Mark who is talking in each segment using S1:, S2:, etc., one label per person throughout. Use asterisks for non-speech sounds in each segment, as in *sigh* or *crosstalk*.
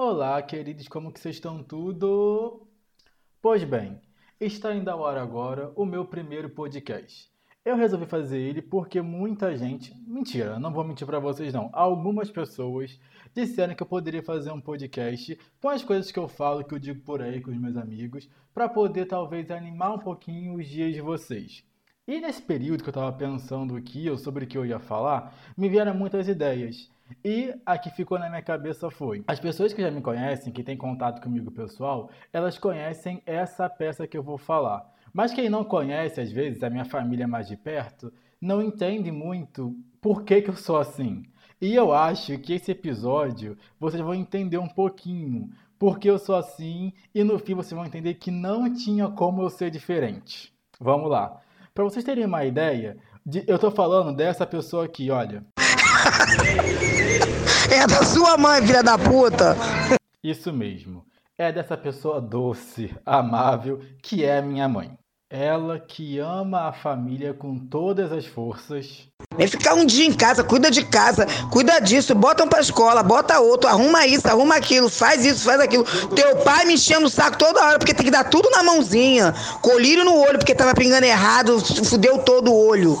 S1: Olá, queridos, como que vocês estão tudo? Pois bem, está indo ao ar agora o meu primeiro podcast. Eu resolvi fazer ele porque muita gente, mentira, não vou mentir para vocês não, algumas pessoas disseram que eu poderia fazer um podcast com as coisas que eu falo, que eu digo por aí com os meus amigos, para poder talvez animar um pouquinho os dias de vocês. E nesse período que eu estava pensando aqui, sobre o que eu ia falar, me vieram muitas ideias. E a que ficou na minha cabeça foi: as pessoas que já me conhecem, que têm contato comigo pessoal, elas conhecem essa peça que eu vou falar. Mas quem não conhece, às vezes, a minha família mais de perto, não entende muito por que, que eu sou assim. E eu acho que esse episódio vocês vão entender um pouquinho porque eu sou assim e no fim vocês vão entender que não tinha como eu ser diferente. Vamos lá. Para vocês terem uma ideia, de, eu tô falando dessa pessoa aqui, olha. *laughs*
S2: É da sua mãe, filha da puta!
S1: Isso mesmo. É dessa pessoa doce, amável, que é minha mãe. Ela que ama a família com todas as forças.
S2: Vem ficar um dia em casa, cuida de casa, cuida disso, bota um pra escola, bota outro, arruma isso, arruma aquilo, faz isso, faz aquilo. Teu pai me enchendo o saco toda hora, porque tem que dar tudo na mãozinha. Colírio no olho, porque tava pingando errado, fudeu todo o olho.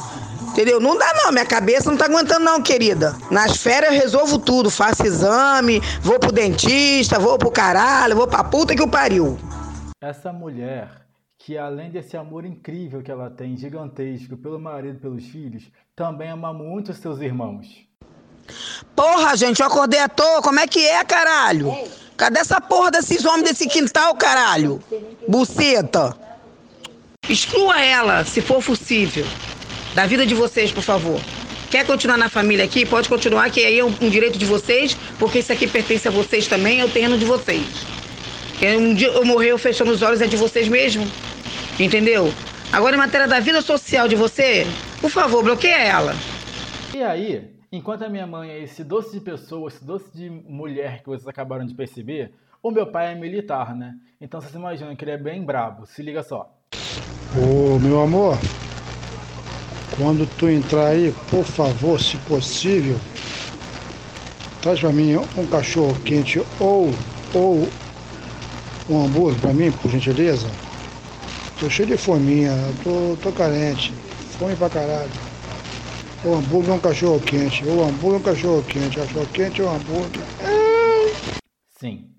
S2: Entendeu? Não dá não, minha cabeça não tá aguentando não, querida. Nas férias eu resolvo tudo, faço exame, vou pro dentista, vou pro caralho, vou pra puta que o pariu.
S1: Essa mulher que além desse amor incrível que ela tem, gigantesco, pelo marido e pelos filhos, também ama muito seus irmãos.
S2: Porra, gente, eu acordei à toa, como é que é, caralho? Cadê essa porra desses homens desse quintal, caralho? Buceta. Exclua ela, se for possível, da vida de vocês, por favor. Quer continuar na família aqui? Pode continuar, que aí é um, um direito de vocês, porque isso aqui pertence a vocês também, é o terreno de vocês. Um dia eu morrer, eu fechando os olhos, é de vocês mesmo. Entendeu? Agora, em matéria da vida social de você, por favor, bloqueia ela.
S1: E aí, enquanto a minha mãe é esse doce de pessoa, esse doce de mulher que vocês acabaram de perceber, o meu pai é militar, né? Então vocês imaginam que ele é bem brabo. Se liga só.
S3: Ô, meu amor, quando tu entrar aí, por favor, se possível, traz pra mim um cachorro quente ou, ou um hambúrguer pra mim, por gentileza. Tô cheio de fominha, tô, tô carente. Fome pra caralho. O hambúrguer é um cachorro quente. O hambúrguer é um cachorro quente. Cachorro quente ou hambúrguer.
S1: Sim,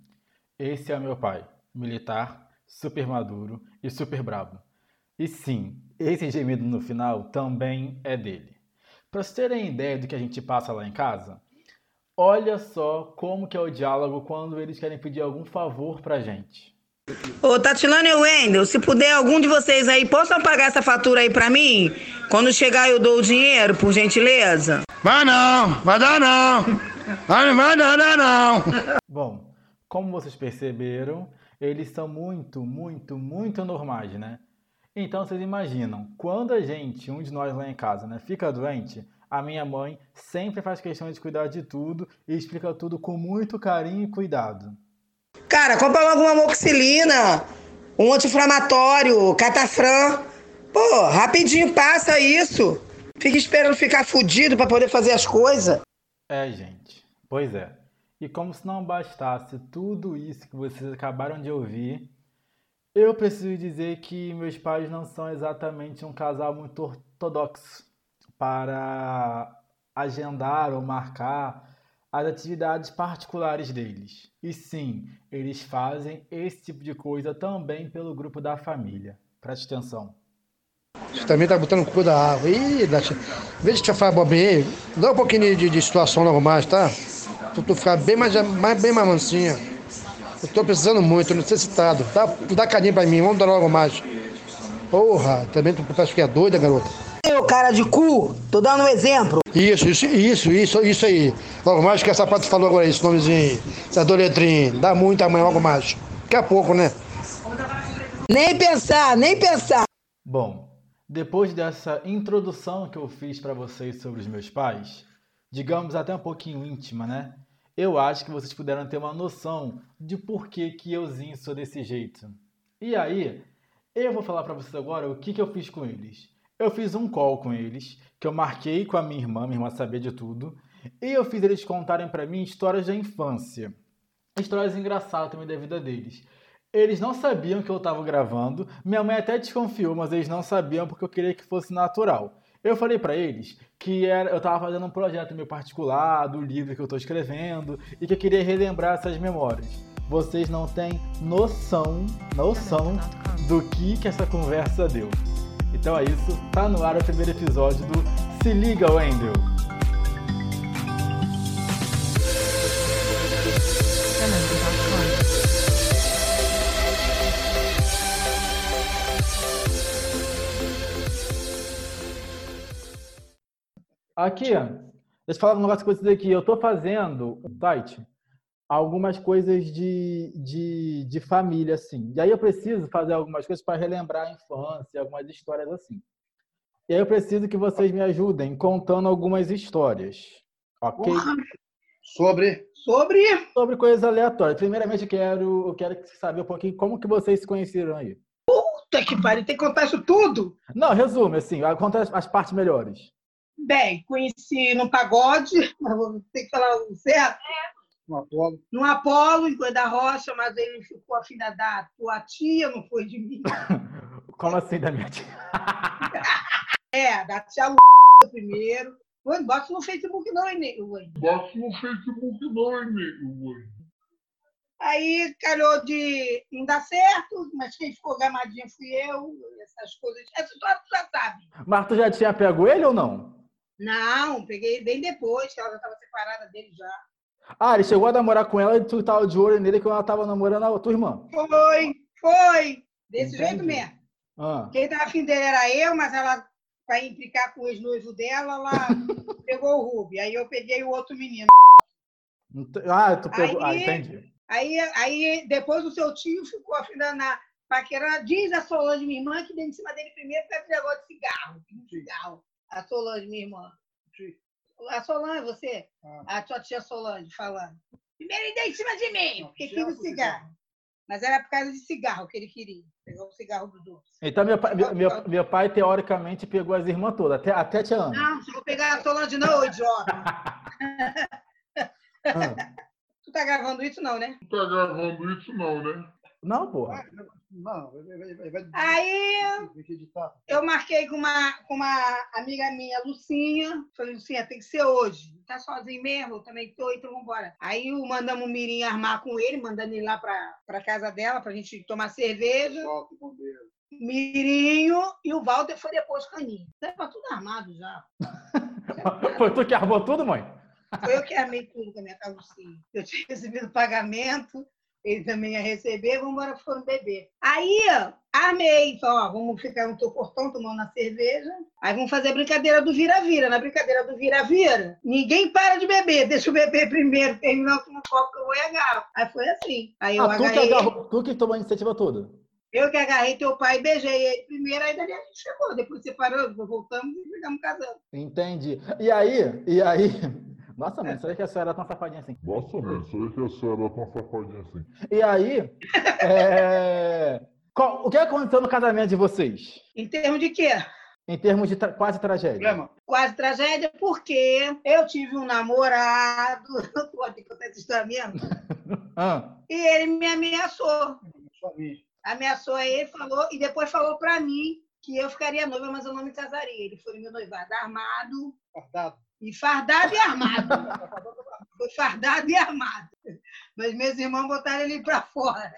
S1: esse é meu pai. Militar, super maduro e super brabo. E sim, esse gemido no final também é dele. Para vocês terem ideia do que a gente passa lá em casa, olha só como que é o diálogo quando eles querem pedir algum favor pra gente.
S2: Ô, Tatilana e Wendel, se puder algum de vocês aí, possam pagar essa fatura aí pra mim? Quando chegar eu dou o dinheiro, por gentileza?
S3: Vai não, vai dar não. Vai, vai dar, dar não.
S1: Bom, como vocês perceberam, eles são muito, muito, muito normais, né? Então vocês imaginam, quando a gente, um de nós lá em casa, né, fica doente, a minha mãe sempre faz questão de cuidar de tudo e explica tudo com muito carinho e cuidado.
S2: Cara, compra logo uma amoxicilina, um anti-inflamatório, catafran. Pô, rapidinho passa isso. Fica esperando ficar fudido para poder fazer as coisas.
S1: É, gente. Pois é. E como se não bastasse tudo isso que vocês acabaram de ouvir, eu preciso dizer que meus pais não são exatamente um casal muito ortodoxo para agendar ou marcar as atividades particulares deles. E sim, eles fazem esse tipo de coisa também pelo grupo da família. Preste atenção.
S3: Você também tá botando cu da água. Ih, Nath, vez de te falar bobinha aí, dá um pouquinho de, de situação logo mais, tá? Pra tu ficar bem mais, mais, bem mais mansinha. Eu tô precisando muito, necessitado. Dá, dá carinho pra mim, vamos dar logo mais. Porra, também tu parece que é doida, garota.
S2: Meu cara de cu, tô dando um exemplo.
S3: Isso, isso, isso, isso, isso aí. Logo mais que essa parte falou agora, esse nomezinho aí. Essa do letrinho. Dá muito amanhã, logo mais. Daqui a pouco, né?
S2: Nem pensar, nem pensar.
S1: Bom, depois dessa introdução que eu fiz para vocês sobre os meus pais, digamos até um pouquinho íntima, né? Eu acho que vocês puderam ter uma noção de por que, que euzinho sou desse jeito. E aí, eu vou falar para vocês agora o que, que eu fiz com eles. Eu fiz um call com eles, que eu marquei com a minha irmã, minha irmã sabia de tudo, e eu fiz eles contarem para mim histórias da infância. histórias engraçadas também da vida deles. Eles não sabiam que eu estava gravando. Minha mãe até desconfiou, mas eles não sabiam porque eu queria que fosse natural. Eu falei para eles que era, eu estava fazendo um projeto meu particular, do livro que eu estou escrevendo, e que eu queria relembrar essas memórias. Vocês não têm noção, noção do que, que essa conversa deu. Então é isso, tá no ar o primeiro episódio do Se Liga, Wendel! Aqui, deixa eu falar um negócio com vocês aqui. Eu estou fazendo um site, algumas coisas de, de, de família, assim. E aí eu preciso fazer algumas coisas para relembrar a infância, algumas histórias assim. E aí eu preciso que vocês me ajudem contando algumas histórias. Ok?
S4: Sobre?
S2: Sobre?
S1: Sobre coisas aleatórias. Primeiramente, eu quero, eu quero saber um pouquinho como que vocês se conheceram aí.
S2: Puta que pariu, tem que contar isso tudo?
S1: Não, resume, assim, conta as, as partes melhores.
S2: Bem, conheci no pagode, *laughs* mas vou ter que falar o certo.
S4: No Apolo.
S2: No Apolo, em Coisa da Rocha, mas ele ficou a filha da tua tia, não foi de mim. *laughs*
S1: Como assim da minha tia? *laughs*
S2: é, da tia Lu primeiro. Oi, bota no Facebook não, Enem.
S4: Bota no Facebook não, Enem.
S2: Aí calhou de não dar certo, mas quem ficou gamadinha fui eu, essas coisas. Essa história tu já sabe.
S1: Mas tu já tinha pego ele ou não?
S2: Não, peguei bem depois, que ela já estava separada dele já.
S1: Ah, ele chegou a namorar com ela e tu tava de olho nele quando ela tava namorando a tua irmã.
S2: Foi, foi. Desse
S1: Entendi.
S2: jeito mesmo.
S1: Ah.
S2: Quem tava afim dele era eu, mas ela, para implicar com o ex-noivo dela, ela *laughs* pegou o Rubi. Aí eu peguei o outro menino.
S1: Ah, tu pegou. Ah,
S2: Aí-
S1: entendi.
S2: Aí, aí depois o seu tio ficou afim da na paquera. Diz a Solange, minha irmã, que deu em cima dele primeiro por causa negócio de cigarro. de cigarro. A Solange, minha irmã. A Solange, você?
S4: Ah.
S2: A tua tia Solange falando. Primeiro ele deu em cima de mim,
S4: Não,
S2: porque queria o
S4: por
S2: cigarro. Mas era por causa de cigarro que ele queria. Pegou o cigarro dos outros.
S1: Então, meu pai, meu, meu- meu pai, teoricamente, pegou as irmãs todas, até, até a tia Ana.
S2: Não, vou pegar a Solange, não, idiota. *laughs*
S1: Ah.
S2: Tu tá gravando isso, não, né?
S4: Não tá gravando isso não, né?
S1: Não, porra.
S4: Não, vai, vai, vai, vai,
S2: Aí eu marquei com uma, com uma amiga minha, Lucinha. Falei, Lucinha, tem que ser hoje. Tá sozinho mesmo? Eu também tô, então vambora. Aí o- mandamos o Mirim armar com ele, mandando ele lá pra, pra casa dela pra gente tomar cerveja.
S4: Volta, bombeiro.
S2: Mirinho e o Walter foi depois caninho. Tava tudo armado já. *laughs*
S1: Foi tu que armou tudo, mãe?
S2: Foi eu que armei tudo com a minha casa Lucinha. Eu tinha recebido o pagamento, ele também ia receber, vamos embora foram beber. Aí, ó, armei, falei, ó, vamos ficar no teu portão tomando a cerveja. Aí vamos fazer a brincadeira do vira-vira. Na brincadeira do vira-vira, ninguém para de beber, deixa eu beber primeiro, terminar o último copo que eu vou e agarro. Aí foi assim. Aí eu
S1: Ah, tu que,
S2: agarrei,
S1: agarrou, tu que tomou a iniciativa toda.
S2: eu que agarrei teu pai e beijei ele primeiro, aí dali a gente chegou. Depois separou, voltamos e ficamos casando.
S1: Entendi. E aí, e aí. Nossa, mãe, será que a senhora é tão safadinha assim?
S4: Nossa, mãe, será que a senhora tá safadinha assim?
S1: E aí, é, qual- o que aconteceu no casamento de vocês?
S2: Em termos de quê?
S1: Em termos de tra- quase tragédia.
S4: Problema?
S2: quase tragédia, porque eu tive um namorado, *laughs* pode contar essa história mesmo, *laughs*
S1: Ah,
S2: e ele me ameaçou.
S4: Só.
S2: Ameaçou a ele, falou, e depois falou para mim que eu ficaria noiva, mas eu não me casaria. Ele foi no meu noivado armado,
S4: Fardado.
S2: E fardado e armado. Foi fardado e armado. Mas meus irmãos botaram ele para fora.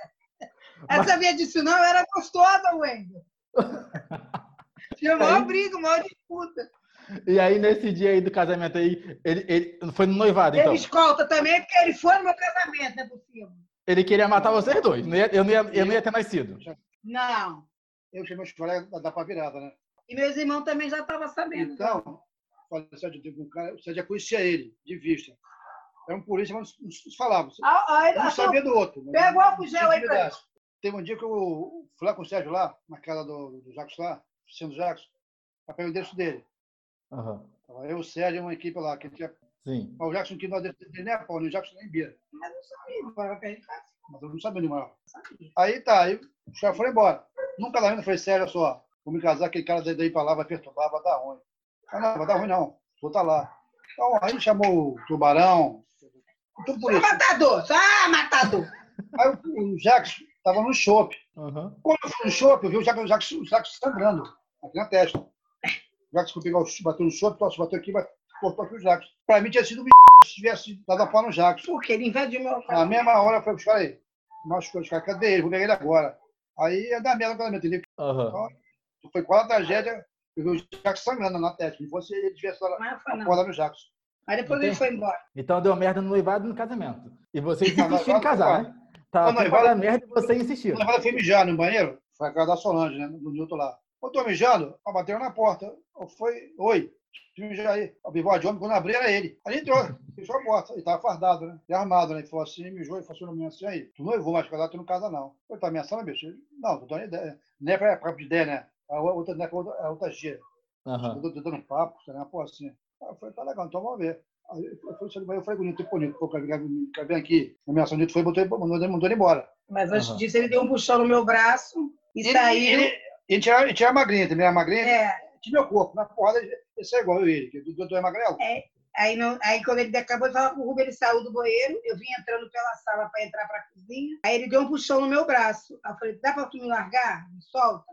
S1: Mas-
S2: Essa sabia disso não, eu era gostosa, Wendel. Tinha maior
S1: Aí-
S2: briga, maior disputa.
S1: e aí, nesse dia aí do casamento aí, ele, ele foi no noivado, então.
S2: Ele escolta também, porque ele foi no meu casamento, é possível.
S1: Ele queria matar vocês dois. Não ia- eu, não ia, eu não ia ter nascido.
S2: Não.
S4: Eu chamei os colegas da, da pra virada, né?
S2: E meus irmãos também já estavam sabendo.
S4: Então, falei, Sérgio, um cara, você já conhecia ele, de vista. É um polícia, mas não se falava.
S2: Ah, ah, ah,
S4: sabia do outro. né?
S2: Pega o álcool gel aí pra.
S4: Teve um dia que eu fui lá com o Sérgio lá, na casa do, do Jacos lá, sendo Jacos, para o endereço dele. Tava Eu, o Sérgio e uma equipe lá, que tinha.
S1: Sim.
S4: O Jackson que nós dele nem a pau, nem o Jackson nem Bia.
S2: Mas não sabia, agora perto de casa.
S4: Mas eu não sabia onde morava. Aí tá, aí o chefe foi embora. Nunca lá ainda falei, Sérgio, olha só, vou me casar, aquele cara daí pra lá vai perturbar, vai dar ruim. Ah, não, vai dar ruim não, vou estar lá. Então, aí chamou o Tubarão, Tudo por
S2: Só
S4: isso.
S2: matador, só matador.
S4: Aí o, o Jackson tava no shopping.
S1: Aham.
S4: Quando eu fui no shopping, eu vi o Jackson, o Jackson, o Jackson sangrando aqui na testa. O Jackson pegou, bateu no shopping, bateu aqui, bateu, cortou aqui o Jackson. Pra mim tinha sido um *laughs* se tivesse dado a pau no Jackson.
S2: Porque ele invadiu meu
S4: Na
S2: carro.
S4: mesma hora eu falei aí, machucou os caras, cadê ele? Vou pegar ele agora. Aí é da merda o casamento, entendeu?
S1: Aham.
S4: Foi quase a tragédia, eu vi o Jackson sangrando na testa. Se fosse ele tivesse dado
S2: Mas foi
S4: a
S2: não.
S4: corda no Jackson.
S2: Aí depois ele foi embora.
S1: Então deu merda no noivado e no casamento. E vocês
S4: Não,
S1: insistiram em
S4: noivado,
S1: casar, né? Tá,
S4: Não, noivado-
S1: merda e você insistiu.
S4: Quando ela foi mijar no banheiro, foi a casa da Solange, né? No Newton lá. Eu tô mijando, ela bateu na porta. Fui, oi, mijar aí. O bigode de homem, quando abri, era ele. Aí entrou, fechou a porta. Ele tava fardado, né? E armado, né? Ele falou assim, mijou e falou assim, assim aí. Tu noivou, mas casar tu não casa, não. Eu tá ameaçando, bicho? Não, tô dando ideia. Não é pra, pra de ideia, né? A outra, não é pra outra, é outra gira.
S1: Aham.
S4: Eu tô dando um papo, sei lá, pô, assim. Aí eu falei, tá legal, então vamos ver. Aí eu do banheiro, eu falei, bonito, bonito, pô, quer vir quer vir aqui? A ameaça bonito foi, botou, mandou, mandou ele embora.
S2: Mas antes
S1: Aham.
S2: disso, ele deu um puxão no meu braço e
S4: Ele-
S2: saiu.
S4: Ele, ele, tinha, ele tinha magrinha, também era magrinha.
S2: É,
S4: tinha meu corpo. Na porrada, esse é igual eu e ele, que o doutor é magrelo.
S2: aí, não, aí quando ele acabou de falar com o Rubem, ele saiu do banheiro. Eu vim entrando pela sala para entrar para a cozinha. Aí ele deu um puxão no meu braço. Aí eu falei, dá para tu me largar? Me solta.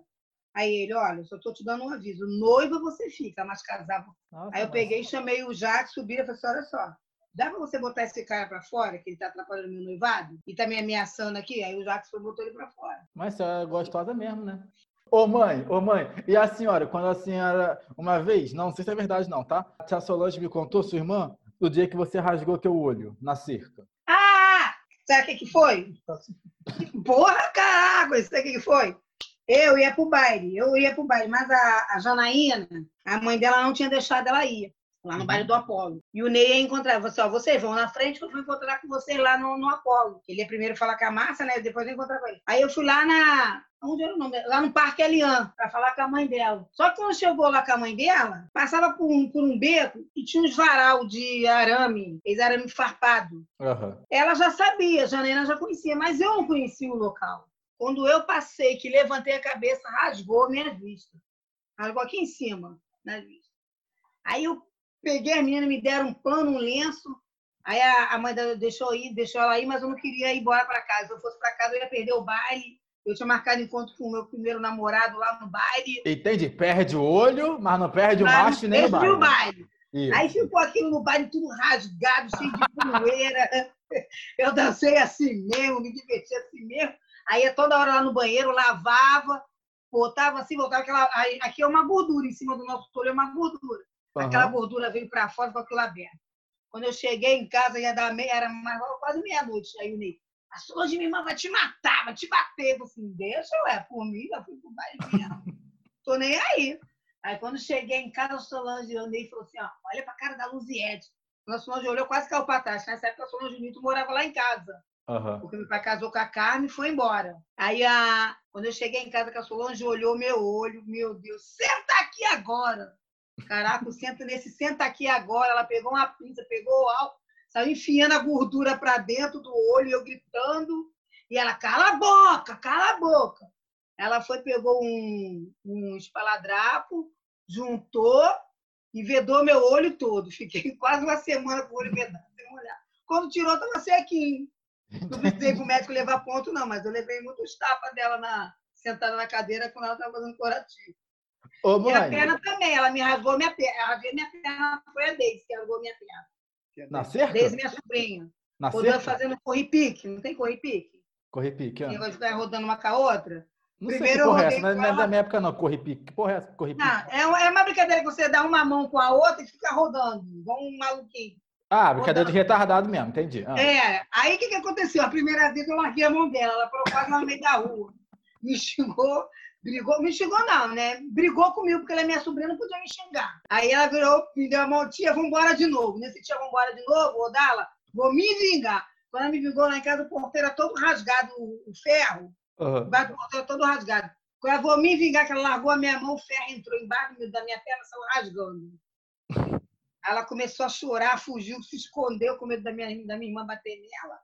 S2: Aí ele, olha, eu só tô te dando um aviso. Noiva você fica, mas casar
S1: Nossa,
S2: Aí eu
S1: nossa.
S2: peguei, chamei o Jack, subi e falei assim, olha só, dá pra você botar esse cara pra fora, que ele tá atrapalhando meu noivado? E tá me ameaçando aqui? Aí o e botou ele pra fora.
S1: Mas você é gostosa mesmo, né? Ô mãe, ô mãe, e a senhora, quando a senhora, uma vez, não sei se é verdade não, tá? A tia Solange me contou, sua irmã, do dia que você rasgou teu olho na cerca.
S2: Ah! Sabe o que, que foi? *laughs* Porra, caraca! Isso aqui que foi? Eu ia pro baile, eu ia pro baile, mas a, a Janaína, a mãe dela não tinha deixado ela ir, lá no baile do Apolo. E o Ney ia encontrar, falou assim, ó, vocês vão na frente que eu vou encontrar com vocês lá no, no Apolo. Ele ia primeiro falar com a Márcia, né? Depois eu encontrar com ele. Aí eu fui lá na. Onde era o nome? Lá no Parque Elian, para falar com a mãe dela. Só que quando chegou lá com a mãe dela, passava por um, por um beco e tinha uns varal de arame, eles arame farpado.
S1: Aham.
S2: Ela já sabia, a Janaína já conhecia, mas eu não conhecia o local. Quando eu passei, que levantei a cabeça, rasgou a minha vista. Rasgou aqui em cima, na vista. Aí eu peguei a menina, me deram um pano, um lenço. Aí a, a mãe dela deixou ir, deixou ela ir, mas eu não queria ir embora para casa. Se eu fosse para casa, eu ia perder o baile. Eu tinha marcado encontro com o meu primeiro namorado lá no baile.
S1: Entende? Perde o olho, mas não perde o
S2: mas
S1: macho nem o baile.
S2: o baile.
S1: Isso.
S2: Aí ficou aquilo no baile tudo rasgado, cheio de poeira. *laughs* Eu dancei assim mesmo, me diverti assim mesmo. Aí ia toda hora lá no banheiro, lavava, botava assim, botava aquela. aí, Aqui é uma gordura, em cima do nosso olho é uma gordura. Aquela
S1: Aham.
S2: gordura veio para fora com aquilo aberto. Quando eu cheguei em casa, ia dar meia, era mais, quase meia-noite. Aí o Ney, a Solange, minha irmã vai te matar, vai te bater. Eu falei assim, deixa, ué, por mim, eu fui pro baile mesmo. *laughs* Tô nem aí. Aí quando cheguei em casa, a Solange, o Ney falou assim, ó, olha pra cara da Luziette. A Solange olhou, quase caiu pra trás. Nessa época, a Solange Nito morava lá em casa.
S1: Aham.
S2: Porque meu pai casou com a Carmen e foi embora. Aí, a... quando eu cheguei em casa, a Solange olhou meu olho, meu Deus, senta aqui agora. Caraca, senta nesse senta aqui agora. Ela pegou uma pinça, pegou o álcool, saiu enfiando a gordura para dentro do olho, eu gritando. E ela, cala a boca, cala a boca. Ela foi, pegou um, um espaladrapo, juntou e vedou meu olho todo. Fiquei *laughs* quase uma semana com o olho vedado, sem olhar. Quando tirou, estava sequinho. Não precisei para o *laughs* médico levar ponto, não, mas eu levei muitos tapas dela na, sentada na cadeira quando ela estava fazendo curativo.
S1: Ô,
S2: E a
S1: mãe,
S2: perna também, ela me rasgou minha perna. Ela rasgou minha perna, foi a Deise que rasgou minha perna.
S1: na cerca?
S2: Deise, minha sobrinha.
S1: Na
S2: Rodando
S1: cerca?
S2: fazendo corre-pique, não tem corre-pique?
S1: Corre pique, ó.
S2: Negócio de ficar rodando uma com a outra.
S1: Não sei
S2: Primeiro
S1: que
S2: eu
S1: porra é
S2: rodei
S1: essa, não é- é da minha época não, corre pique. Que porra é essa? Corre pique?
S2: Não, é é uma brincadeira que você dá uma mão com a outra e fica rodando, igual um maluquinho.
S1: Ah, brincadeira de retardado mesmo, entendi. Ah.
S2: É, aí o que, que aconteceu? A primeira vez eu larguei a mão dela, ela parou quase no meio da rua. Me xingou, brigou, me xingou não, né? Brigou comigo, porque ela é minha sobrinha, não podia me xingar. Aí ela virou, me deu a mão, tia, vambora de novo. Nesse tia, vambora de novo, ô Dala, vou me vingar. Quando ela me vingou lá em casa, o porteiro era todo rasgado, o ferro, embaixo do porteiro todo rasgado. Quando ela vou me vingar, que ela largou a minha mão, o ferro entrou embaixo da minha perna, saiu rasgando. Ela começou a chorar, fugiu, se escondeu com medo da minha, da minha irmã bater nela.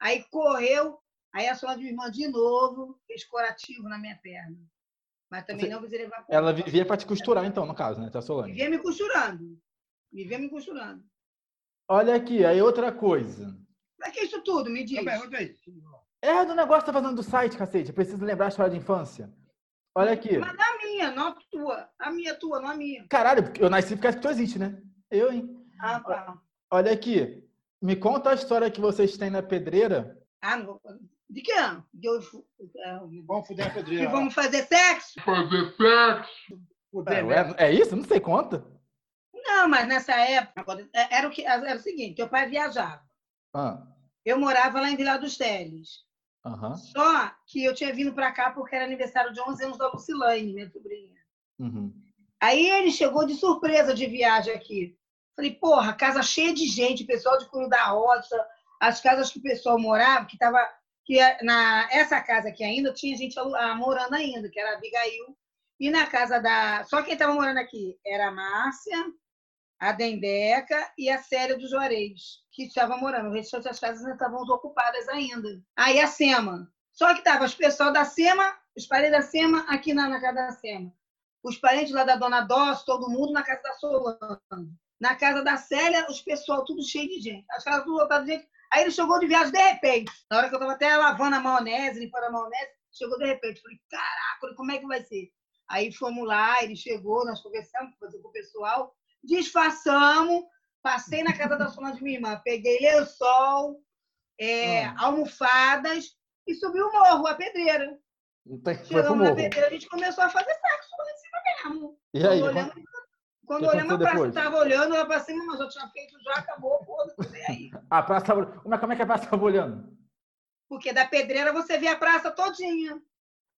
S2: Aí correu, aí a minha irmã, de novo, fez curativo na minha perna. Mas também
S1: Você-
S2: não quis levar
S1: Ela vivia pra te costurar, então, no caso, né, tia Solange?
S2: Vivia me costurando. Vivia me costurando.
S1: Olha aqui, aí outra coisa.
S2: Pra que isso tudo? Me diz.
S4: Tá.
S1: É do negócio que tá fazendo do site, cacete. Eu preciso lembrar a história de infância. Olha aqui.
S2: Mas a minha, não a tua. A minha, a tua, não a minha.
S1: Caralho, porque eu nasci porque tu existe, né? Eu, hein?
S2: Ah, tá.
S1: Olha aqui. Me conta a história que vocês têm na pedreira.
S2: Ah, não. De que ano? De eu, é,
S4: Vamos fuder a
S2: que
S4: pedreira.
S2: vamos fazer sexo?
S4: Fuder,
S1: É,
S4: né?
S1: é isso? Não sei, conta.
S2: Não, mas nessa época é, era o, que, era o seguinte: teu pai viajava.
S1: Ah,
S2: Eu morava lá em Vila dos Teles.
S1: Aham.
S2: Só que eu tinha vindo para cá porque era aniversário de 11 anos da Lucilane, minha sobrinha.
S1: Uhum.
S2: Aí ele chegou de surpresa de viagem aqui. Falei, porra, casa cheia de gente, pessoal de Cunho da Roça, as casas que o pessoal morava, que estava. Que é- na, essa casa aqui ainda tinha gente ah, morando ainda, que era a Abigail. E na casa da. Só quem estava morando aqui era a Márcia, a Dendeca e a Célia dos Juarez, que estavam morando. O restante das casas ainda estavam ocupadas ainda. Aí a Sema. Só que estavam os pessoal da Sema, os parentes da Sema aqui na, na casa da Sema. Os parentes lá da Dona Dós, todo mundo na casa da Solange. Na casa da Célia, os pessoal tudo cheio de gente. As casas tudo lotadas de gente. Aí ele chegou de viagem de repente. Na hora que eu estava até lavando a maionese, limpando a maionese, chegou de repente. Falei, caraca, como é que vai ser? Aí fomos lá, ele chegou, nós conversamos com o pessoal, disfarçamos, passei na casa da Solange, minha irmã, peguei lençol, é, almofadas e subi o morro, a pedreira. Chegamos na pedreira, a gente começou a fazer sexo lá em cima mesmo.
S1: E aí?
S2: Olhamos, quando
S1: que
S2: olhamos a
S1: aconteceu
S2: praça,
S1: depois?
S2: estava olhando, ela para cima, mas eu tinha feito já, acabou, foda-se, aí. *laughs*
S1: A praça tava... Como é- como é que a praça tava olhando?
S2: Porque da pedreira você vê a praça todinha.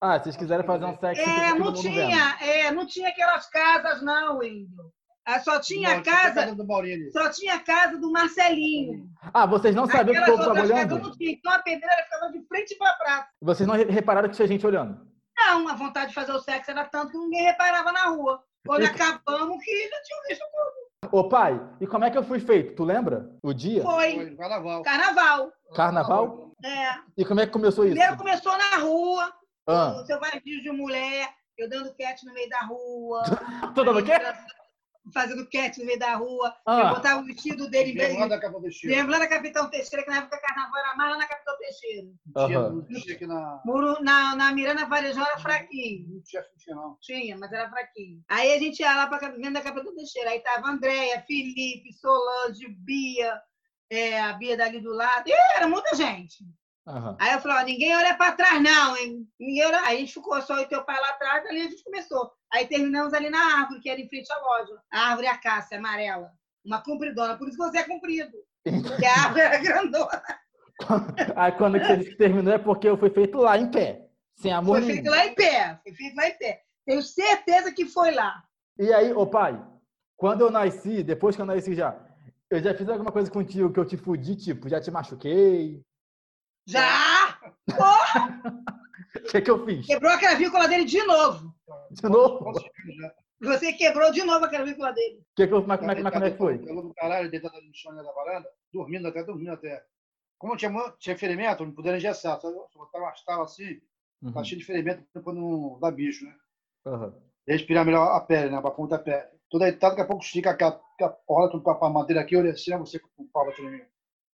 S1: Ah, se vocês quiserem fazer um sexo,
S2: É,
S1: todo
S2: não tinha, é, não tinha aquelas casas, não, Wendel. Ah, Só tinha a casa,
S4: do Maurílio.
S2: só tinha a casa do Marcelinho.
S1: Ah, vocês não sabiam que o povo tava
S2: outras casas
S1: olhando?
S2: não tinha. Então a pedreira ficava de frente para a praça.
S1: Vocês não re- repararam que tinha gente olhando?
S2: Não, a vontade de fazer o sexo era tanto que ninguém reparava na rua. Quando acabamos, que já tinham visto tudo.
S1: Ô pai, e como é que eu fui feito? Tu lembra? O dia?
S2: Foi
S4: Foi no carnaval.
S2: carnaval.
S1: Carnaval?
S2: É.
S1: E como é que começou isso?
S2: Primeiro começou na rua,
S1: Ah,
S2: o seu vídeo de mulher, eu dando cat no meio da rua. *laughs*
S1: tu dando o quê?
S2: Fazendo cat no meio da rua.
S1: Ah.
S2: Eu botava o vestido dele
S4: Lembra
S2: bem.
S4: da do Chico?
S2: Lembrando a Capitão Teixeira, que na época carnaval era mais lá na Capitão Teixeira.
S4: Tinha no Chico aqui na...
S2: Muro- Na, na Miranda Varejão era fraquinho.
S4: Não tinha função, não.
S2: Tinha, mas era fraquinho. Aí a gente ia lá para dentro da Capitão Teixeira. Aí tava Andréia, Felipe, Solange, Bia, é, a Bia dali do lado. E era muita gente.
S1: Aham.
S2: Aí eu falei, ó, ninguém olha para trás, não, hein? Ninguém olha... Aí a gente ficou só e teu pai lá atrás, ali a gente começou. Aí terminamos ali na árvore, que era em frente à loja. A árvore acácia, amarela. Uma compridona. Por isso que você é comprido. Porque a árvore era grandona. *laughs*
S1: Aí quando que você terminou é porque eu fui feito lá em pé. Sem amor
S2: Foi
S1: nenhum.
S2: feito lá em pé. Foi feito lá em pé. Tenho certeza que foi lá.
S1: E aí, ô pai, quando eu nasci, depois que eu nasci já, eu já fiz alguma coisa contigo que eu te fudi, tipo, já te machuquei?
S2: Já! *laughs*
S1: O que que eu fiz?
S2: Quebrou a clavícula dele de novo.
S1: De novo?
S2: Você quebrou de novo a clavícula dele.
S1: Que que eu, como, é, como, é, como é- como é que foi?
S4: Pelo do caralho, deitado no chão da varanda, dormindo até, dormindo até. Como tinha, tinha ferimento, não podia engessar. Só botar uma estala assim,
S1: Uhum.
S4: tá cheio de ferimento pra não dar bicho, né? E respirar melhor a pele, né? Pra ponta da pele. Tô deitado, daqui a pouco estica aquela, aquela porra com a madeira aqui, olha assim, você com o pau batendo em mim.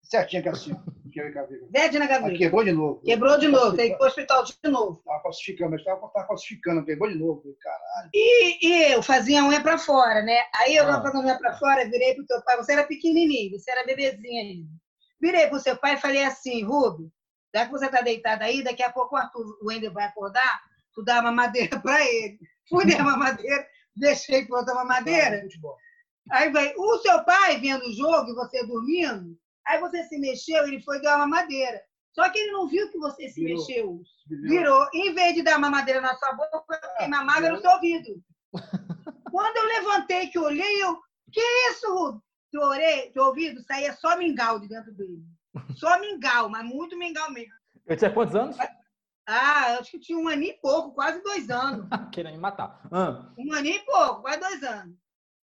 S4: Certinho assim. que Caviga.
S2: Verde na
S4: Aí
S2: gaviga.
S4: quebrou de novo.
S2: Quebrou de novo. Tem que ir pro hospital de novo.
S4: Tava falsificando, mas tava, tava falsificando, quebrou de novo. Caralho.
S2: E, e eu fazia unha pra fora, né? Aí eu
S1: Ah.
S2: fazendo a unha pra fora, virei pro teu pai. Você era pequenininho, você era bebezinho ainda. Virei pro seu pai e falei assim, Rubio, já que você tá deitado aí, daqui a pouco o Arthur, o Wender vai acordar, tu dá uma madeira pra ele. *laughs* Fui dar uma madeira, deixei pronta uma madeira.
S4: Futebol.
S2: Aí vai, o seu pai vendo o jogo e você dormindo, aí você se mexeu, ele foi dar uma madeira. Só que ele não viu que você se
S4: Virou.
S2: mexeu. Virou. Em vez de dar uma madeira na sua boca, tem mamada no seu ouvido. *laughs* Quando eu levantei, que olhei, eu. Que isso? Teu, orelha, teu ouvido saía só mingau de dentro dele. Só mingau, mas muito mingau mesmo.
S1: Eu tinha quantos anos?
S2: Ah, eu acho que tinha um aninho e pouco, quase dois anos. *laughs*
S1: Querendo me matar. Ah,
S2: Um aninho e pouco, quase dois anos.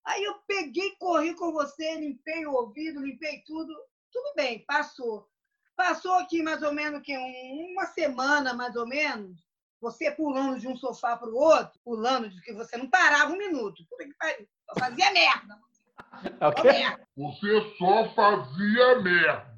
S2: Aí eu peguei, corri com você, limpei o ouvido, limpei tudo. Tudo bem, passou. Passou aqui mais ou menos que um- uma semana, mais ou menos, você pulando de um sofá para o outro, pulando de que você não parava um minuto. Puta que pariu. Só fazia merda.
S1: o
S2: Só
S1: quê?
S2: merda.
S5: Você só fazia merda.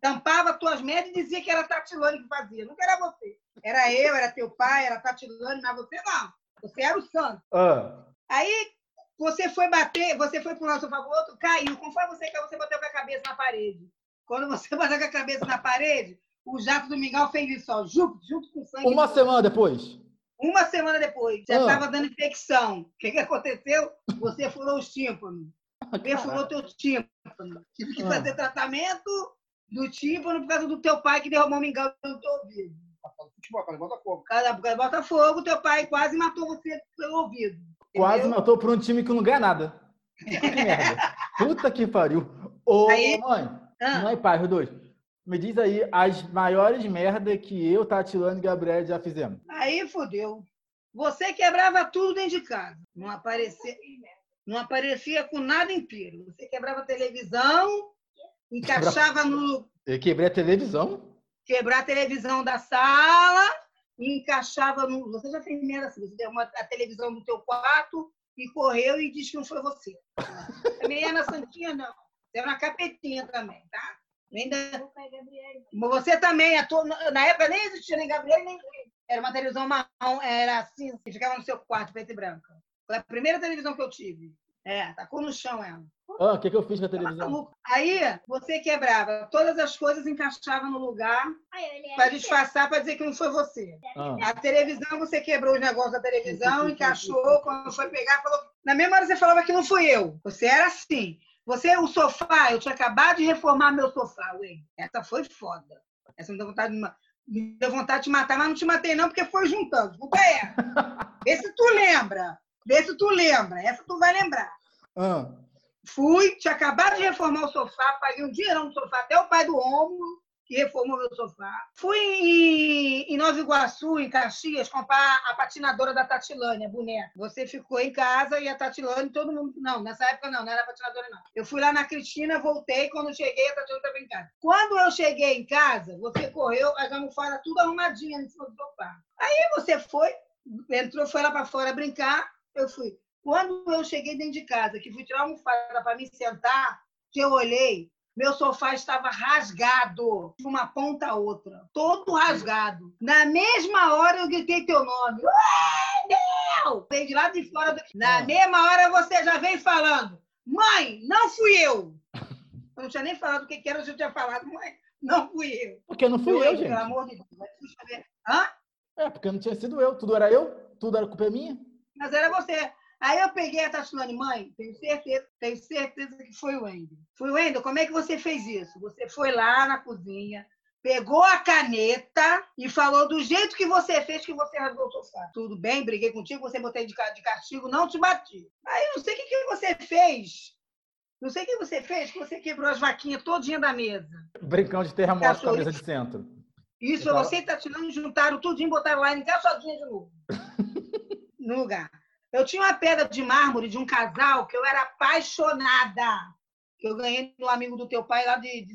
S2: tampava tuas merdas e dizia que era a Tatilane que fazia. Nunca era você. Era eu, era teu pai, era a Tatilane, mas você não. Você era o santo.
S1: Ah,
S2: Aí você foi bater, você foi para um lado, o outro, caiu. Conforme você caiu, você bateu com a cabeça na parede. Quando você *laughs* bateu com a cabeça na parede, o jato do mingau fez isso, ó, junto, junto com o sangue.
S1: uma semana depois.
S2: Uma semana depois, já
S1: Ah.
S2: estava dando infecção. O que, que aconteceu? Você furou os tímpanos. Perfurou teu tímpano. Tive que
S1: Ah.
S2: fazer tratamento do tímpano por causa do teu pai que derrubou um mingau no teu ouvido.
S4: Futebol, cara, Botafogo.
S2: Por causa, por causa do Botafogo, teu pai quase matou você pelo ouvido.
S1: Quase
S2: entendeu?
S1: matou por um time que não ganha nada. *laughs* Que merda. Puta que pariu. Ô,
S2: Aí-
S1: mãe,
S2: Ah.
S1: mãe e pai, os dois. Me diz aí as maiores merdas que eu, Tatilane e Gabriel já fizemos.
S2: Aí fodeu. Você quebrava tudo dentro de casa. Não aparecia, não aparecia com nada inteiro. Você quebrava a televisão, encaixava no.
S1: Eu quebrei a televisão.
S2: Quebrar a televisão da sala e encaixava no. Você já fez merda assim. Você deu uma, a televisão do teu quarto e correu e disse que não foi você. *laughs* Também é na Santinha, não. Você é uma capetinha também, tá? Ainda... Mas Você também, na época nem existia nem Gabriel, nem era uma televisão marrom, era assim, que ficava no seu quarto, preto e branca. Foi a primeira televisão que eu tive. É, tacou no chão ela.
S1: Ah, o que, que eu fiz com a
S2: Tá
S1: televisão?
S2: maluco. Aí você quebrava todas as coisas, encaixava no lugar para disfarçar, para dizer que não foi você.
S1: Ah,
S2: A televisão, você quebrou os negócios da televisão, encaixou, quando foi pegar, falou. Na mesma hora você falava que não fui eu. Você era assim. Você, o sofá, eu tinha acabado de reformar meu sofá, ué. Essa foi foda. Essa me deu vontade de, me deu vontade de matar, mas não te matei, não, porque foi juntando. Junta é. *laughs* Vê se tu lembra. Vê se tu lembra. Essa tu vai lembrar.
S1: ah.
S2: Fui, tinha acabado de reformar o sofá, paguei um dinheirão no sofá, até o pai do Rômulo, que reformou meu sofá. Fui em, Nova Iguaçu, em Caxias, comprar a patinadora da Tatilane, a boneca. Você ficou em casa e a Tatilane, todo mundo. Não, nessa época não, não era patinadora, não. Eu fui lá na Cristina, voltei, quando cheguei, a Tatilane estava em casa. Quando eu cheguei em casa, você correu, as almofadas tudo arrumadinha do sofá. Aí você foi, entrou, foi lá para fora brincar, eu fui. Quando eu cheguei dentro de casa, que fui tirar a almofada para me sentar, que eu olhei, meu sofá estava rasgado, de uma ponta a outra, todo rasgado. Na mesma hora eu gritei teu nome. Wendel! Veio de lá de fora do... Na
S1: Ah.
S2: mesma hora você já veio falando, mãe, não fui eu. Eu não tinha nem falado o que era, eu já tinha falado, mãe, não fui eu.
S1: Porque não fui eu,
S2: Pelo
S1: gente.
S2: amor de Deus. Eu. Hã?
S1: É, porque não tinha sido eu. Tudo era eu? Tudo era culpa minha?
S2: Mas era você. Aí eu peguei a Tatilane, mãe, tenho certeza, tenho certeza que foi o Wendel. Foi o Wendel, como é que você fez isso? Você foi lá na cozinha, pegou a caneta e falou do jeito que você fez que você rasgou o sofá. Tudo bem, briguei contigo, você botei de ca- de castigo, não te bati. Aí eu não sei o que, que você fez. Não sei o que você fez, que você quebrou as vaquinhas todinha da mesa.
S1: Brincão de terremoto com a mesa de centro.
S2: Isso, você e Tatilane juntaram tudinho e botaram lá encaixadinha de novo. *laughs* no lugar. Eu tinha uma pedra de mármore de um casal que eu era apaixonada. Que eu ganhei no amigo do teu pai lá de, de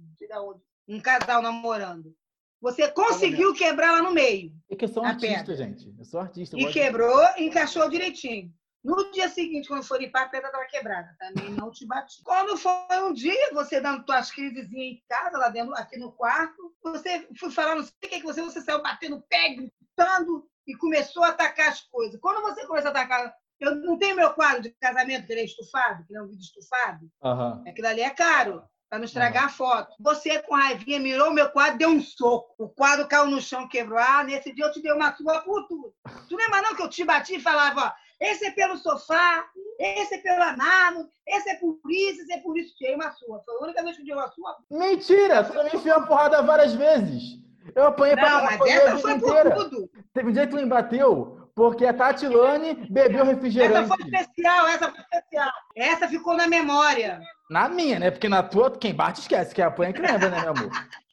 S2: não sei da onde. Um casal namorando. Você conseguiu quebrar lá no meio.
S1: É que eu sou um artista,
S2: pedra.
S1: gente. Eu sou artista. eu
S2: E
S1: de-
S2: quebrou e encaixou direitinho. No dia seguinte, quando for limpar, a pedra estava quebrada. Também não te bati. Quando foi um dia, você dando tuas crisezinhas em casa, lá dentro, aqui no quarto, você foi falar, não sei o que, que você, você saiu batendo o pé, gritando e começou a atacar as coisas. Quando você começou a atacar. Eu não tenho meu quadro de casamento que ele é estufado, que ele é um vídeo estufado.
S1: Aham.
S2: Aquilo ali é caro, para não estragar a foto. Você, com raivinha, mirou o meu quadro, deu um soco. O quadro caiu no chão, quebrou. Ah, nesse dia eu te dei uma sua por tudo. Tu lembra não que eu te bati e falava, ó, esse é pelo sofá, esse é pelo mármore, esse é por isso, esse é por isso. Tirei uma sua. Foi a única vez que eu dei uma sua.
S1: Mentira! Tu me enfiou uma porrada várias vezes. Eu apanhei pra
S2: Não,
S1: caralho,
S2: mas
S1: apanhei
S2: essa foi
S1: inteira.
S2: por tudo.
S1: Teve um dia que tu me bateu porque a Tatilane bebeu
S2: Essa
S1: refrigerante.
S2: foi especial, essa foi especial. Essa ficou na memória.
S1: Na minha, né? Porque na tua, quem bate esquece, que apanha que lembra, né, meu amor?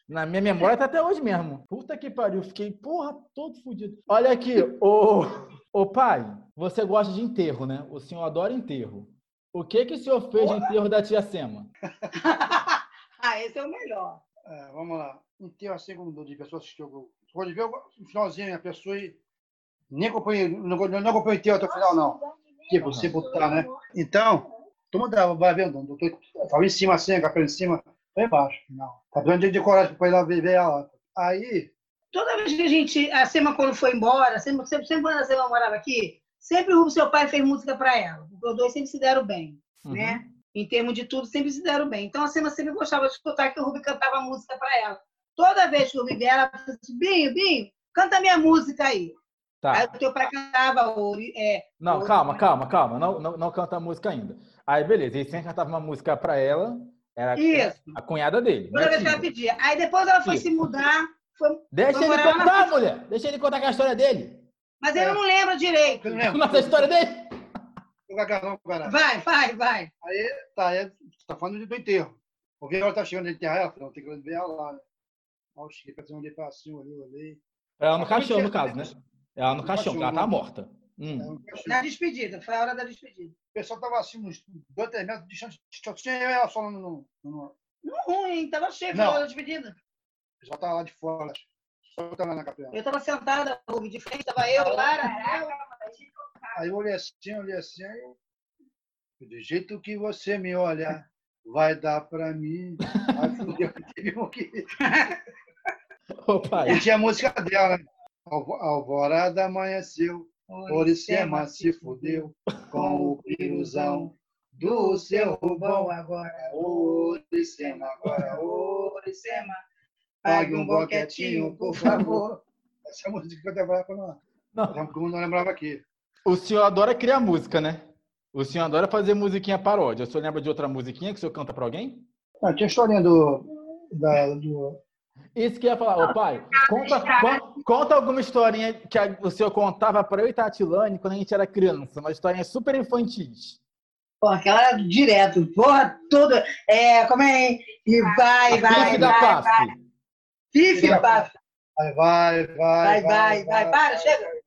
S1: Na minha memória tá até hoje mesmo. Puta que pariu, fiquei, porra, todo fodido. Olha aqui, ô, ô pai, você gosta de enterro, né? O senhor adora enterro. O que que o senhor fez de enterro da tia Sema? *laughs*
S2: ah, esse é o melhor.
S4: É, vamos lá. Enterro assim como de pessoas que eu. Pode ver no finalzinho a pessoa nem acompanhei, não, não acompanhei o enterro até o final, não. Tipo,
S1: Aham.
S4: sepultar, né? Então, todo mundo vai vendo, estava em cima assim, a capela em cima, Bem baixo, não. Tá dando de coragem para ir lá viver ela. Aí,
S2: Toda vez que a gente, a Sema quando foi embora, sempre, sempre, sempre quando a Sema morava aqui, sempre o seu pai fez música para ela. Os dois sempre se deram bem,
S1: Uhum.
S2: né? Em termos de tudo, sempre se deram bem. Então a Sema sempre gostava de escutar que o Rubi cantava música para ela. Toda vez que o Rubi vier, ela falava assim, Binho, Binho, canta minha música aí. Aí
S1: Tá.
S2: o teu pai cantava, ou, é,
S1: Não,
S2: ou-
S1: calma, calma, calma. Não, não, não canta a música ainda. Aí, beleza. Ele sempre cantava uma música pra ela. Era
S2: Isso.
S1: a cunhada dele.
S2: Toda
S1: né,
S2: vez que ela
S1: tia?
S2: pedia. Aí depois ela foi
S1: Isso.
S2: se mudar, foi...
S1: Deixa
S2: Foi
S1: ele
S2: lá na
S1: contar, mulher. Deixa ele contar é a história dele.
S2: mas eu não lembro direito.
S4: você não lembra?
S1: Nossa, a história dele.
S4: Eu gagarrão, cara.
S2: Vai, vai, vai.
S4: Aí, tá, aí, você tá falando do enterro. O que ela tá chegando de enterrar ela, falei, não, tem que ver ela lá, né? Eu cheguei pra cima, olhei pra cima, olhei, olhei.
S1: Ela no caixão, no caso, né? Ela no
S4: No
S1: caixão, porque ela tá morta. Hum.
S4: achei-
S2: Na despedida, foi a hora da despedida.
S4: O pessoal tava assim, uns dois, três metros de. Só tinha eu e ela falando no. no
S2: Não ruim? Tava cheio, foi
S4: Não.
S2: a hora da despedida.
S4: já tava lá de fora. Só lá na capela.
S2: Eu tava sentada, de frente, tava eu, Lara.
S4: Aí eu olhei assim, olhei assim, aí. Do jeito que você me olha, vai dar pra mim. Aí fudeu, teve um que. *laughs*
S1: Ô, pai.
S4: E tinha a música dela, né? Alvo- Alvorada amanheceu, Oricema se fudeu com o piruzão do seu rubão.
S2: agora.
S4: Oricema, agora,
S2: Oricema,
S4: pague um boquetinho, por favor. *laughs* Essa música que eu lembrava
S1: Não.
S4: eu não lembrava aqui.
S1: O senhor adora criar música, né? O senhor adora fazer musiquinha paródia. O senhor lembra de outra musiquinha que o senhor canta pra alguém?
S4: Não, tinha historinha do, da, do.
S1: Isso que ia falar. Ô, pai, conta, con- conta alguma historinha que a- o senhor contava pra eu e Tatilane quando a gente era criança. Uma historinha super infantis.
S2: Pô, aquela era direto, porra toda. É, como é? E vai, vai,
S1: Pife da
S2: vai,
S1: Paf.
S2: vai. Pife, paf.
S4: Vai, vai,
S2: Vai, vai, vai. Para, chega.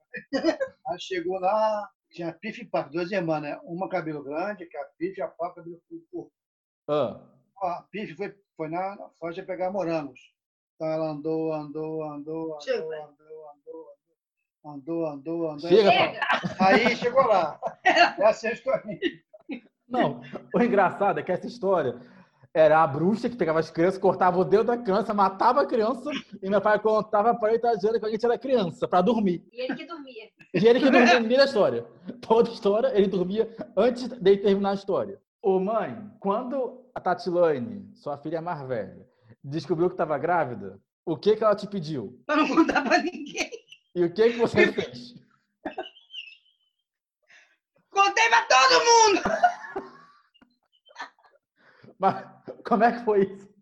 S4: Aí chegou lá, tinha Pife e Paf, duas irmãs, né? Uma cabelo grande, que é a Pife, e a Paf cabelo curto.
S1: Ah,
S4: A Pife foi, foi na, na Foz pegar morangos. Então ela andou, andou, andou,
S2: Chega,
S4: andou, andou, andou, andou, andou, andou.
S1: Chega,
S2: Chega.
S4: Aí chegou lá. *laughs* Essa é a história.
S1: Não, o engraçado é que essa história era a bruxa que pegava as crianças, cortava o dedo da criança, matava a criança, e meu pai contava pra ele Tatilane quando a gente era criança, pra dormir.
S5: E ele que dormia.
S1: E ele que dormia no meio da história. Toda história, ele dormia antes de terminar a história. Ô mãe, quando a Tatilane, sua filha mais velha, descobriu que estava grávida, o que, que ela te pediu?
S2: Pra não contar pra ninguém.
S1: E o que, que você fez?
S2: Contei pra todo mundo.
S1: Mas como é que foi isso?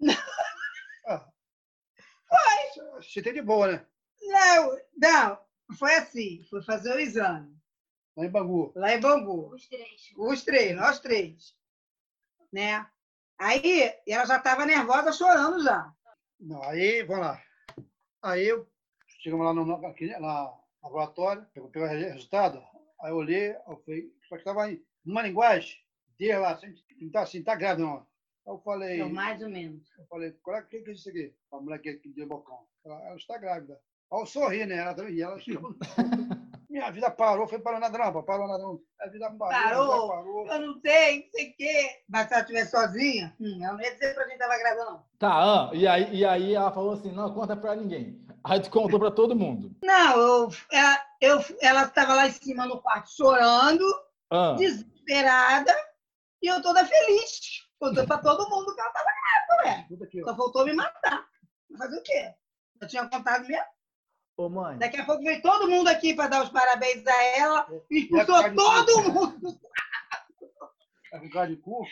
S1: *laughs*
S4: Você tem de boa, né?
S2: Não, não. Foi assim. Fui fazer o exame.
S4: Lá em Bangu.
S2: Lá em Bangu.
S5: Os três.
S2: Os três, nós três. Né? Aí ela já estava nervosa, chorando já.
S4: Não, aí, vamos lá. Aí eu chegamos lá no, no, aqui, lá no laboratório, pegou o resultado, aí eu olhei, eu falei, só que estava numa linguagem, diz lá, assim, não está assim, tá grávida não. Aí eu falei,
S2: mais ou menos.
S4: eu falei, qual é o que que é isso aqui? A mulher que que deu bocão. Ela, ela está grávida. Aí eu sorri, né? Ela também, ela *laughs* chegou. Minha vida parou, foi para nada não, parou nada não. A vida parou, a vida
S2: Parou.
S4: parou.
S2: Eu não sei, não sei o quê. Mas se ela estivesse sozinha, hum, ela não ia dizer pra gente que estava grávida, não.
S1: Tá, ah, e, aí, e aí ela falou assim, não conta pra ninguém. Aí tu contou pra todo mundo.
S2: Não, eu, ela- eu, ela estava lá em cima no quarto chorando,
S1: Ah,
S2: desesperada, e eu toda feliz. Contando pra todo mundo que ela estava grávida, ué. Só faltou me matar. Fazer o quê? Eu tinha contado mesmo.
S1: ô mãe,
S2: Daqui a pouco veio todo mundo aqui para dar os parabéns a ela,
S4: E
S2: expulsou
S4: a cara de
S2: todo mundo.
S4: Tá com cara de cu.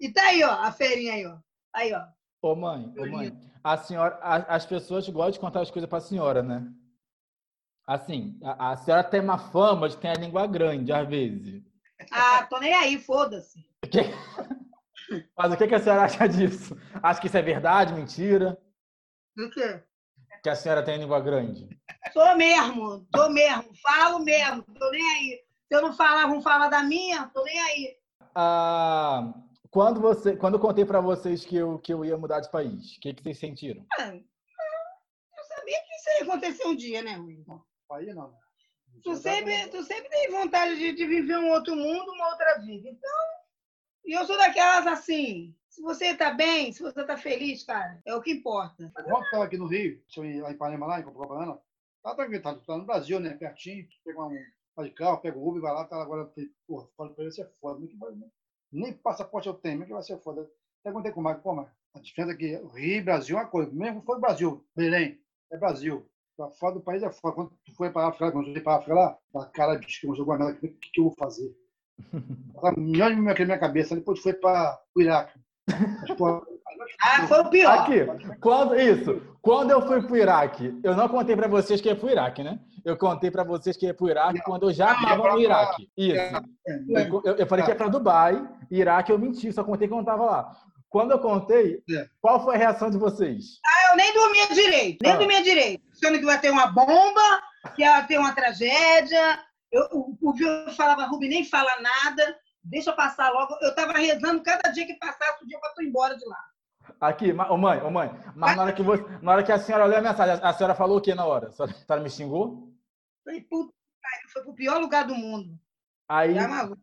S2: E tá aí, ó, a feirinha aí, ó. Aí, ó.
S1: ô mãe, ô mãe, a senhora, a- as pessoas gostam de contar as coisas pra senhora, né? Assim, a, a senhora tem uma fama de ter a língua grande, às vezes.
S2: Ah, tô nem aí, foda-se.
S1: O que- Mas o que, que a senhora acha disso? Acha que isso é verdade, mentira?
S2: Do quê?
S1: Que a senhora tem língua grande?
S2: Tô mesmo, tô mesmo, falo mesmo, tô nem aí. Se eu não falar, vão falar da minha, tô nem aí.
S1: Ah, quando, você, quando eu contei pra vocês que eu, que eu ia mudar de país, o que, que vocês sentiram?
S2: Ah, Eu sabia que isso ia acontecer um dia, né, Rui?
S4: Aí não.
S2: Tu sempre, tu sempre tem vontade de, de viver um outro mundo, uma outra vida. Então, e eu sou daquelas assim, Se você tá bem, se você tá feliz, cara, é o que importa.
S4: Ontem estava aqui no Rio, se eu ir lá em Ipanema, lá em Copacabana, tá tranquilo, tá, tá no Brasil, né? Pertinho, pega um vai de carro, pega o Uber, vai lá, tá agora, porra, fora pra ele, é foda. Nem, que vai, nem passaporte eu tenho, é que vai ser foda? Contei com o Marco, pô, mas a diferença é que o Rio e Brasil é uma coisa, mesmo do Brasil, Belém, é Brasil. Pra fora do país é fora. Quando tu foi para a África, quando eu fui para a África lá, a cara, bicho, que eu jogou a merda, o que, que eu vou fazer? Milhões de minha, minha cabeça, depois foi para o Iraque. Mas, porra, *laughs*
S2: Ah, foi o pior.
S1: Aqui, quando, isso. Quando eu fui pro Iraque, eu não contei pra vocês que ia pro Iraque, né? Eu contei pra vocês que ia pro Iraque quando eu já
S4: Não, ia
S1: tava
S4: pra-
S1: no Iraque. Isso.
S4: é,
S1: Eu, eu- falei que ia pra Dubai, Iraque eu menti, só contei que eu não tava lá. Quando eu contei,
S4: É.
S1: qual foi a reação de vocês?
S2: Eu nem dormia direito, nem
S1: Ah.
S2: dormia direito. Achando que vai ter uma bomba, que ia ter uma tragédia. Eu, o, o Viu falava, Rubi, nem fala nada, deixa eu passar logo. Eu estava rezando cada dia que passasse o dia para tu ir embora de lá.
S1: Aqui, ô mãe, ô mãe, mas na hora que, você, na hora que a senhora leu a mensagem, a senhora falou o que na hora? A senhora, a senhora me xingou?
S2: Falei, puta, foi pro pior lugar do mundo.
S1: Aí,
S2: maluco.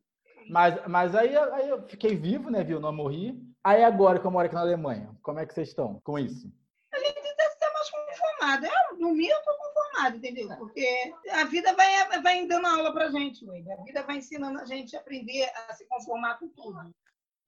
S1: mas, mas aí, eu- aí eu fiquei vivo, né, viu? Não morri. Aí agora que eu moro aqui na Alemanha, como é que vocês estão com isso?
S2: A gente estar mais conformado. Eu, no mim, eu estou conformado, entendeu? Porque a vida vai, vai dando aula pra gente, ué. a vida vai ensinando a gente a aprender a se conformar com tudo.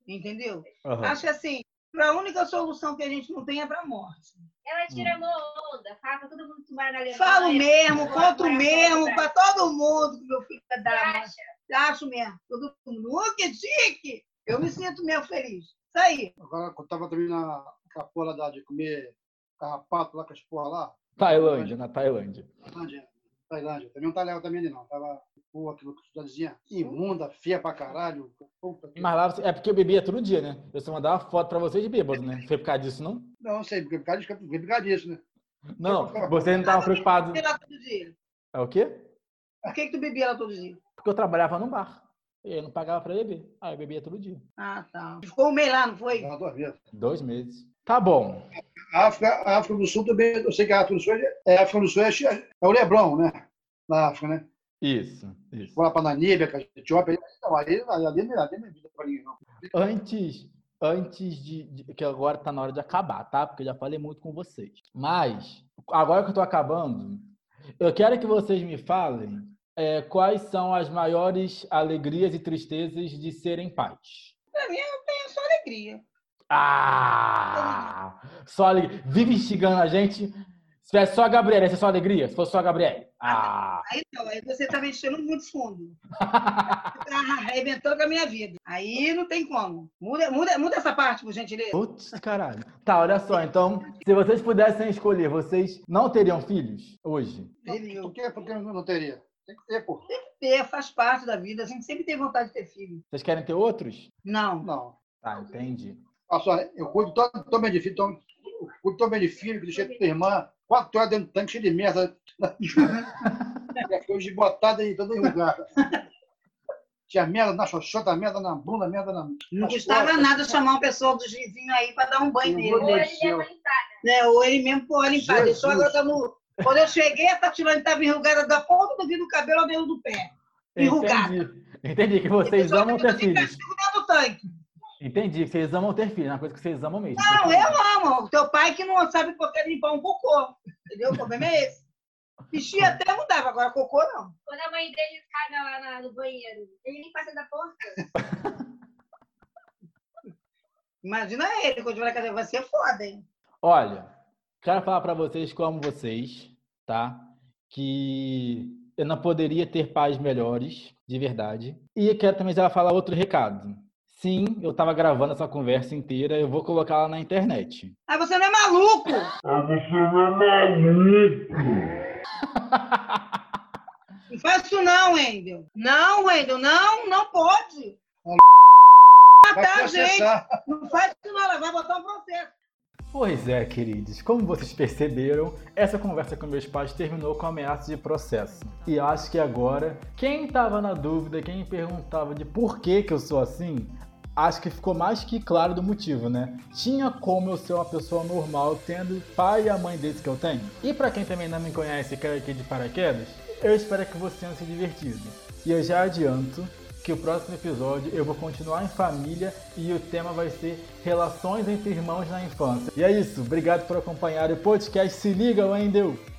S2: Entendeu?
S1: Aham.
S2: Acho que assim, a única solução que a gente não tem é para a morte.
S5: Ela tira uma onda, fala pra todo mundo que mora na Alemanha.
S2: Falo mesmo, conto
S5: pra
S2: mesmo, para todo mundo que meu filho é
S5: Você
S2: da
S5: acha?
S2: Acho mesmo. Todo mundo, "Oh, que chique! Eu me sinto mesmo feliz. Isso aí.
S4: Agora, quando tava também na a porra lá de comer carrapato lá com as porra lá,
S1: Tailândia, na Tailândia.
S4: Tailândia, Tailândia. Também não tá legal também ali, não. Tava, porra, aquilo que cidadezinha imunda, feia pra caralho. Puta que-
S1: Mas lá você- é porque eu bebia todo dia, né? Eu só mandava foto pra vocês de bêbado, né? Foi por causa disso, não?
S4: Não, não sei, porque por causa disso, por causa disso, né?
S1: Não, vocês não estavam preocupados.
S2: Bebia lá todo dia.
S1: É o quê?
S2: Por que, que tu bebia lá todo dia?
S1: Porque eu trabalhava num bar. E eu não pagava pra beber. Aí eu bebia todo dia.
S2: Ah, tá. Ficou um mês lá, não foi?
S4: Já duas vezes.
S1: Dois meses. Tá bom.
S4: A África, a África do Sul também, eu sei que a África do Sul é, é, a África do Sul é, é o Leblon, né? Na África, né?
S1: Isso, isso.
S4: Vou lá para Namíbia, com a Etiópia, não, aí, ali, ali, não é vida para ninguém, não.
S1: Antes, antes de, de- Que agora tá na hora de acabar, tá? Porque eu já falei muito com vocês. Mas, agora que eu tô acabando, eu quero que vocês me falem é, quais são as maiores alegrias e tristezas de serem pais.
S2: Pra mim, eu tenho só alegria.
S1: Ah! Só alegria. Vive instigando a gente. Se tivesse só a Gabriela, ia ser só alegria? Se fosse só a Gabriela. Ah!
S2: Aí não, aí você tá mexendo muito fundo. *laughs* Tá arrebentando com a minha vida. Aí não tem como. Muda, muda, muda essa parte, por gentileza.
S1: Putz, caralho. Tá, olha só. Então, se vocês pudessem escolher, vocês não teriam filhos hoje?
S4: Por que, por que não teria? Tem que ter, pô.
S2: Ter, faz parte da vida. A gente sempre tem vontade de ter filho.
S1: Vocês querem ter outros?
S2: Não.
S4: Não.
S1: Tá, entendi.
S4: Só, eu cuido todo, todo bem de filho, todo, eu cuido todo bem de filho, que deixei tua irmã, quatro horas dentro do tanque, cheio de merda. *laughs* Hoje botada e toda enrugada. Tinha merda na xoxota, merda na bunda, merda na.
S2: Não custava
S4: costas.
S2: nada chamar uma pessoa do vizinho aí para dar um banho nele.
S4: Meu
S5: Ou
S4: Deus
S5: ele limpar.
S2: Né? Ou ele mesmo pôr limpar. Deixou agora tá no... Quando eu cheguei, a Tatilane estava enrugada da ponta do vidro do cabelo ao dedo do pé. Enrugada.
S1: Entendi. Entendi que vocês amam ter filhos.
S2: castigo dentro do tanque.
S1: Entendi que vocês amam ter filhos. É uma coisa que vocês amam mesmo.
S2: Não, eu amo. O teu pai que não sabe porque limpar um cocô. Entendeu? O problema é esse. Xixi até mudava, agora cocô não.
S5: Quando a mãe dele caga lá na- no banheiro, ele nem passa da porta. *laughs*
S2: Imagina ele, quando vai casa, vai ser foda, hein?
S1: Olha, quero falar pra vocês como vocês, tá? Que eu não poderia ter pais melhores, de verdade. E quero também já falar outro recado. Sim, eu tava gravando essa conversa inteira, eu vou colocar ela na internet.
S2: Ah, você não é maluco! Não faz isso não, Wendel. Não, Wendel, não, não pode.
S4: Vai
S2: Matar a gente. Não faz isso não, ela vai botar um processo.
S1: Pois é, queridos, como vocês perceberam, essa conversa com meus pais terminou com ameaça de processo. E acho que agora, quem estava na dúvida, quem perguntava de por que, que eu sou assim, acho que ficou mais que claro do motivo, né? Tinha como eu ser uma pessoa normal tendo pai e a mãe desse que eu tenho? E pra quem também não me conhece e caiu aqui de paraquedas, eu espero que você tenha se divertido. E eu já adianto que o próximo episódio eu vou continuar em família e o tema vai ser relações entre irmãos na infância. E é isso, obrigado por acompanhar o podcast. Se liga, Wendel!